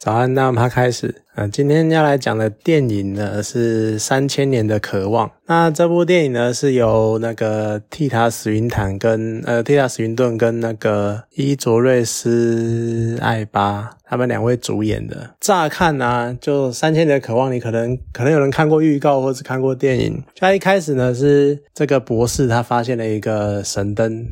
早安，那我们开始。嗯，今天要来讲的电影呢是《三千年的渴望》。那这部电影呢是由那个蒂塔·史云坦跟呃蒂塔·史云顿跟那个伊卓瑞斯·艾巴他们两位主演的。乍看呢，就《三千年的渴望》，你可能可能有人看过预告或者看过电影。他一开始呢是这个博士，他发现了一个神灯，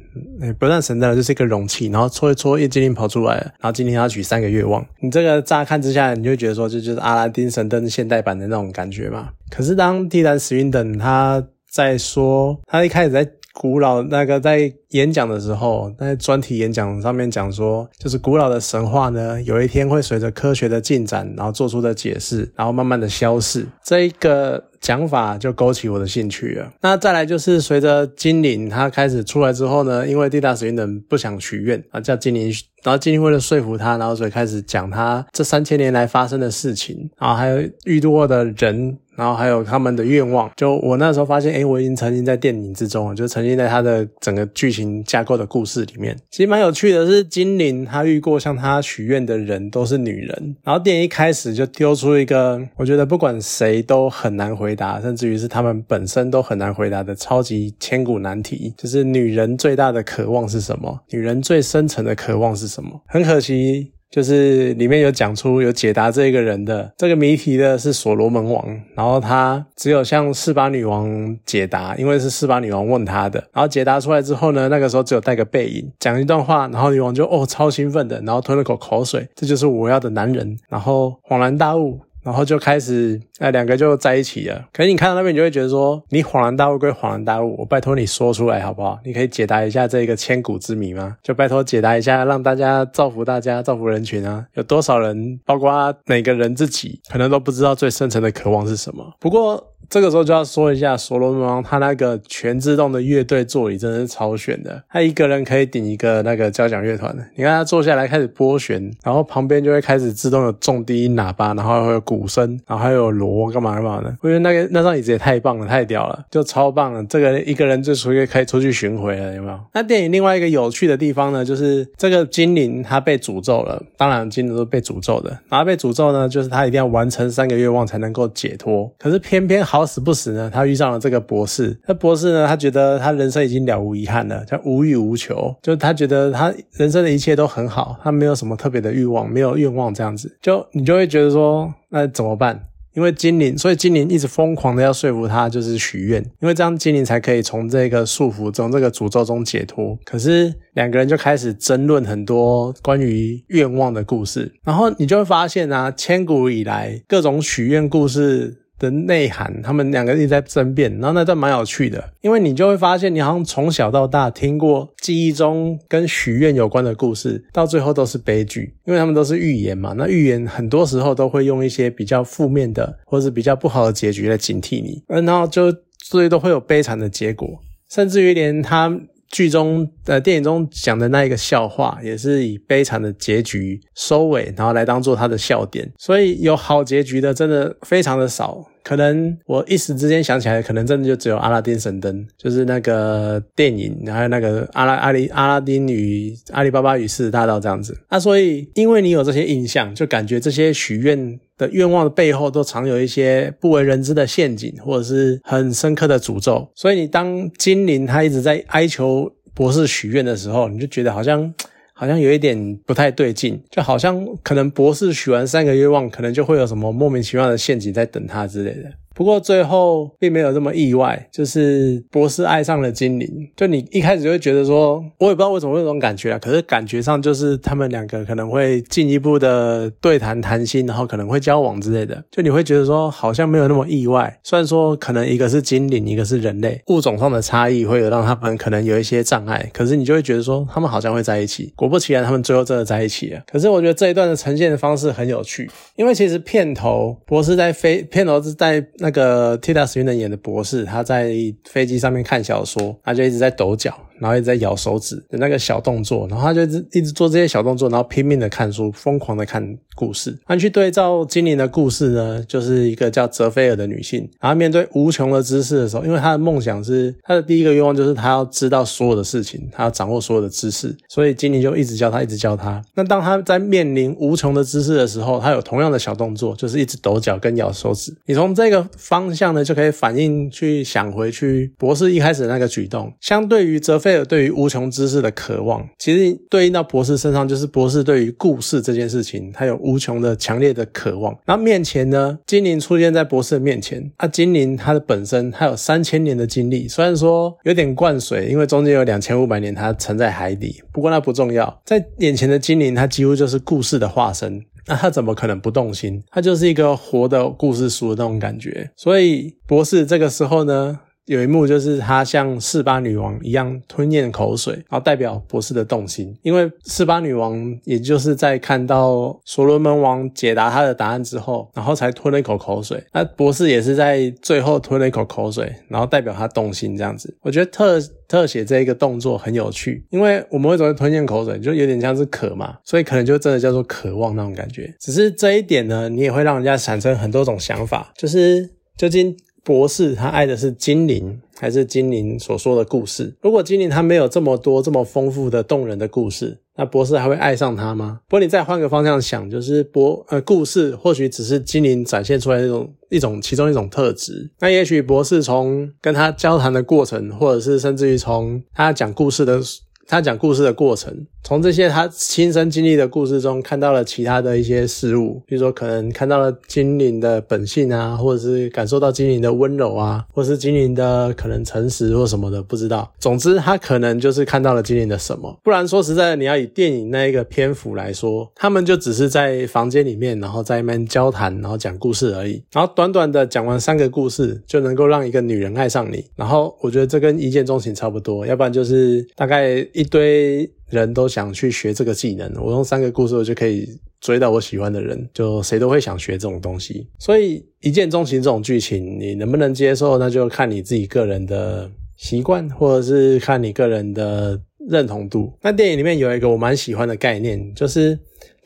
不算神灯，就是一个容器，然后搓一搓，一精灵跑出来了，然后今天要许三个愿望。你这个乍看之下，你就觉得说这就就是阿拉丁神灯现代版的那种感觉嘛。可是当蒂兰·史云等他在说，他一开始在古老那个在演讲的时候，在专题演讲上面讲说，就是古老的神话呢，有一天会随着科学的进展，然后做出的解释，然后慢慢的消逝。这一个讲法就勾起我的兴趣了。那再来就是随着精灵他开始出来之后呢，因为蒂达史云等不想许愿啊，叫精灵，然后精灵为了说服他，然后所以开始讲他这三千年来发生的事情，然后还有遇到的人。然后还有他们的愿望，就我那时候发现，哎，我已经沉浸在电影之中了，就沉浸在他的整个剧情架构的故事里面。其实蛮有趣的，是精灵他遇过向他许愿的人都是女人。然后电影一开始就丢出一个，我觉得不管谁都很难回答，甚至于是他们本身都很难回答的超级千古难题，就是女人最大的渴望是什么？女人最深层的渴望是什么？很可惜。就是里面有讲出有解答这个人的这个谜题的是所罗门王，然后他只有向四巴女王解答，因为是四巴女王问他的，然后解答出来之后呢，那个时候只有带个背影讲一段话，然后女王就哦超兴奋的，然后吞了口口水，这就是我要的男人，然后恍然大悟。然后就开始，哎，两个就在一起了。可是你看到那边，你就会觉得说，你恍然大悟归恍然大悟，我拜托你说出来好不好？你可以解答一下这个千古之谜吗？就拜托解答一下，让大家造福大家，造福人群啊！有多少人，包括每个人自己，可能都不知道最深层的渴望是什么。不过。这个时候就要说一下所罗门王，他那个全自动的乐队座椅真的是超选的，他一个人可以顶一个那个交响乐团的。你看他坐下来开始拨弦，然后旁边就会开始自动有重低音喇叭，然后会有鼓声，然后还有锣干嘛干嘛的。我觉得那个那张椅子也太棒了，太屌了，就超棒了。这个一个人就属于可以出去巡回了，有没有？那电影另外一个有趣的地方呢，就是这个精灵他被诅咒了，当然精灵都被诅咒的。然后被诅咒呢，就是他一定要完成三个愿望才能够解脱，可是偏偏好。死不死呢，他遇上了这个博士。那博士呢，他觉得他人生已经了无遗憾了，他无欲无求，就他觉得他人生的一切都很好，他没有什么特别的欲望，没有愿望这样子。就你就会觉得说，那怎么办？因为精灵，所以精灵一直疯狂的要说服他，就是许愿，因为这样精灵才可以从这个束缚中、这个诅咒中解脱。可是两个人就开始争论很多关于愿望的故事，然后你就会发现啊，千古以来各种许愿故事。的内涵，他们两个一直在争辩，然后那段蛮有趣的，因为你就会发现，你好像从小到大听过记忆中跟许愿有关的故事，到最后都是悲剧，因为他们都是预言嘛。那预言很多时候都会用一些比较负面的，或是比较不好的结局来警惕你，然后就所以都会有悲惨的结果，甚至于连他。剧中呃电影中讲的那一个笑话，也是以悲惨的结局收尾，然后来当做他的笑点。所以有好结局的真的非常的少。可能我一时之间想起来，可能真的就只有阿拉丁神灯，就是那个电影，还有那个阿拉阿里阿拉丁与阿里巴巴与狮子大盗这样子。那所以因为你有这些印象，就感觉这些许愿。的愿望的背后都藏有一些不为人知的陷阱，或者是很深刻的诅咒。所以你当精灵他一直在哀求博士许愿的时候，你就觉得好像好像有一点不太对劲，就好像可能博士许完三个愿望，可能就会有什么莫名其妙的陷阱在等他之类的。不过最后并没有这么意外，就是博士爱上了精灵。就你一开始就会觉得说，我也不知道为什么会有这种感觉啊。可是感觉上就是他们两个可能会进一步的对谈谈心，然后可能会交往之类的。就你会觉得说，好像没有那么意外。虽然说可能一个是精灵，一个是人类，物种上的差异会有让他们可能有一些障碍。可是你就会觉得说，他们好像会在一起。果不其然，他们最后真的在一起了。可是我觉得这一段的呈现的方式很有趣，因为其实片头博士在飞，片头是在那。那个 Tita Swinton 演的博士，他在飞机上面看小说，他就一直在抖脚。然后一直在咬手指的那个小动作，然后他就一直做这些小动作，然后拼命的看书，疯狂的看故事。那去对照精灵的故事呢，就是一个叫泽菲尔的女性，然后面对无穷的知识的时候，因为她的梦想是她的第一个愿望就是她要知道所有的事情，她要掌握所有的知识，所以精灵就一直教她，一直教她。那当她在面临无穷的知识的时候，她有同样的小动作，就是一直抖脚跟咬手指。你从这个方向呢，就可以反映去想回去博士一开始的那个举动，相对于泽菲菲尔对于无穷知识的渴望，其实对应到博士身上，就是博士对于故事这件事情，他有无穷的强烈的渴望。然后面前呢，精灵出现在博士的面前，啊，精灵它的本身它有三千年的经历，虽然说有点灌水，因为中间有两千五百年它沉在海底，不过那不重要，在眼前的精灵，它几乎就是故事的化身。那他怎么可能不动心？他就是一个活的故事书的那种感觉。所以博士这个时候呢，有一幕就是他像四巴女王一样吞咽口水，然后代表博士的动心。因为四巴女王也就是在看到所罗门王解答他的答案之后，然后才吞了一口口水。那博士也是在最后吞了一口口水，然后代表他动心这样子。我觉得特。特写这一个动作很有趣，因为我们会总会吞咽口水，就有点像是渴嘛，所以可能就真的叫做渴望那种感觉。只是这一点呢，你也会让人家产生很多种想法，就是究竟博士他爱的是精灵，还是精灵所说的故事？如果精灵他没有这么多这么丰富的动人的故事。那博士还会爱上他吗？不过你再换个方向想，就是博呃故事或许只是精灵展现出来一种一种其中一种特质。那也许博士从跟他交谈的过程，或者是甚至于从他讲故事的。他讲故事的过程，从这些他亲身经历的故事中，看到了其他的一些事物，比如说可能看到了精灵的本性啊，或者是感受到精灵的温柔啊，或是精灵的可能诚实或什么的，不知道。总之，他可能就是看到了精灵的什么。不然说实在的，你要以电影那一个篇幅来说，他们就只是在房间里面，然后在那边交谈，然后讲故事而已。然后短短的讲完三个故事，就能够让一个女人爱上你。然后我觉得这跟一见钟情差不多，要不然就是大概。一堆人都想去学这个技能，我用三个故事我就可以追到我喜欢的人，就谁都会想学这种东西。所以一见钟情这种剧情，你能不能接受，那就看你自己个人的习惯，或者是看你个人的认同度。那电影里面有一个我蛮喜欢的概念，就是。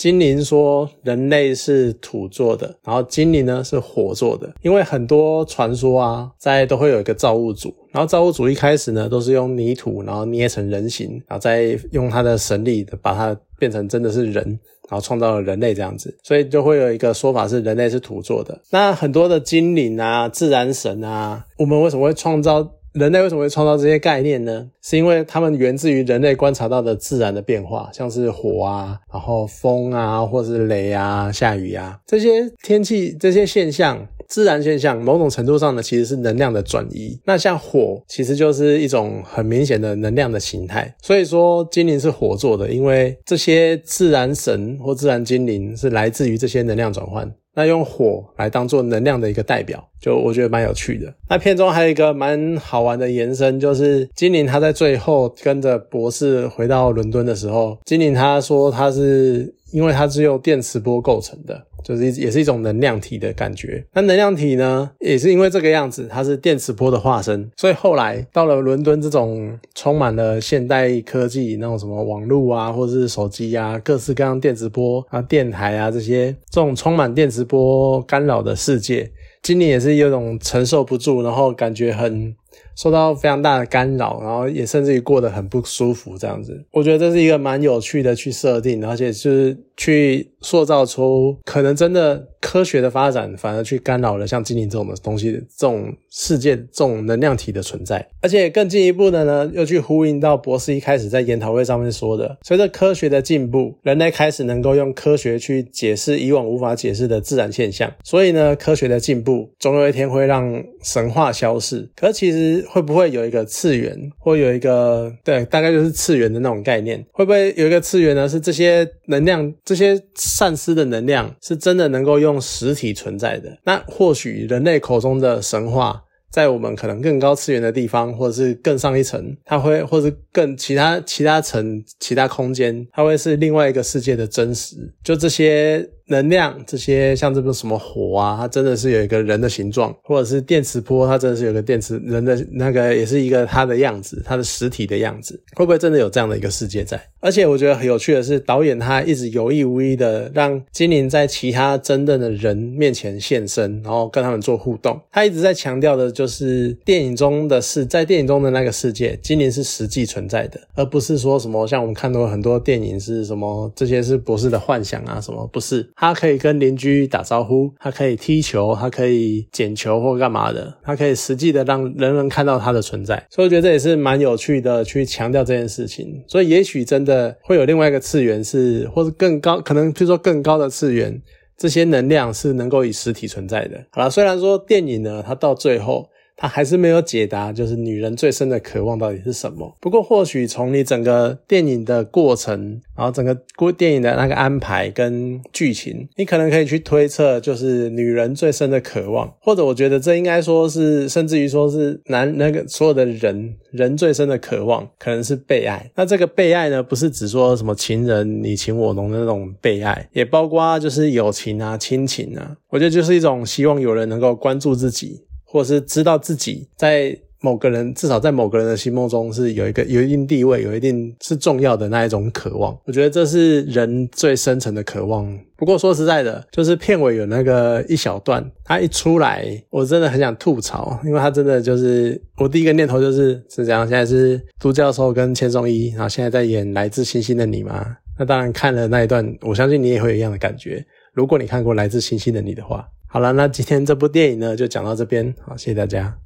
精灵说人类是土做的，然后精灵呢是火做的。因为很多传说啊，在都会有一个造物主，然后造物主一开始呢都是用泥土，然后捏成人形，然后再用他的神力把它变成真的是人，然后创造了人类这样子。所以就会有一个说法是人类是土做的。那很多的精灵啊、自然神啊，我们为什么会创造？人类为什么会创造这些概念呢？是因为他们源自于人类观察到的自然的变化，像是火啊，然后风啊，或是雷啊、下雨啊这些天气这些现象，自然现象，某种程度上呢，其实是能量的转移。那像火，其实就是一种很明显的能量的形态。所以说，精灵是火做的，因为这些自然神或自然精灵是来自于这些能量转换。那用火来当做能量的一个代表，就我觉得蛮有趣的。那片中还有一个蛮好玩的延伸，就是精灵他在最后跟着博士回到伦敦的时候，精灵他说他是因为它是由电磁波构成的。就是也是一种能量体的感觉。那能量体呢，也是因为这个样子，它是电磁波的化身。所以后来到了伦敦这种充满了现代科技，那种什么网络啊，或者是手机啊，各式各样电磁波啊、电台啊这些，这种充满电磁波干扰的世界，精灵也是有种承受不住，然后感觉很。受到非常大的干扰，然后也甚至于过得很不舒服，这样子，我觉得这是一个蛮有趣的去设定，而且就是去塑造出可能真的科学的发展，反而去干扰了像精灵这种的东西，这种世界这种能量体的存在，而且更进一步的呢，又去呼应到博士一开始在研讨会上面说的，随着科学的进步，人类开始能够用科学去解释以往无法解释的自然现象，所以呢，科学的进步总有一天会让神话消逝，可其实。会不会有一个次元，或有一个对，大概就是次元的那种概念？会不会有一个次元呢？是这些能量，这些善思的能量，是真的能够用实体存在的？那或许人类口中的神话。在我们可能更高次元的地方，或者是更上一层，它会，或者更其他其他层、其他空间，它会是另外一个世界的真实。就这些能量，这些像这个什么火啊，它真的是有一个人的形状，或者是电磁波，它真的是有个电磁人的那个，也是一个它的样子，它的实体的样子，会不会真的有这样的一个世界在？而且我觉得很有趣的是，导演他一直有意无意的让精灵在其他真正的人面前现身，然后跟他们做互动。他一直在强调的就是电影中的是在电影中的那个世界，精灵是实际存在的，而不是说什么像我们看到很多电影是什么这些是博士的幻想啊什么，不是。他可以跟邻居打招呼，他可以踢球，他可以捡球或干嘛的，他可以实际的让人人看到他的存在。所以我觉得这也是蛮有趣的，去强调这件事情。所以也许真的。会有另外一个次元是，或者更高，可能就说更高的次元，这些能量是能够以实体存在的。好了，虽然说电影呢，它到最后。他还是没有解答，就是女人最深的渴望到底是什么。不过，或许从你整个电影的过程，然后整个过电影的那个安排跟剧情，你可能可以去推测，就是女人最深的渴望，或者我觉得这应该说是，甚至于说是男那个所有的人人最深的渴望，可能是被爱。那这个被爱呢，不是只说什么情人你情我浓的那种被爱，也包括就是友情啊、亲情啊。我觉得就是一种希望有人能够关注自己。或是知道自己在某个人，至少在某个人的心目中是有一个有一定地位、有一定是重要的那一种渴望。我觉得这是人最深层的渴望。不过说实在的，就是片尾有那个一小段，他一出来，我真的很想吐槽，因为他真的就是我第一个念头就是是这样。现在是都教授跟千颂伊，然后现在在演《来自星星的你》嘛？那当然看了那一段，我相信你也会有一样的感觉。如果你看过《来自星星的你》的话。好了，那今天这部电影呢，就讲到这边。好，谢谢大家。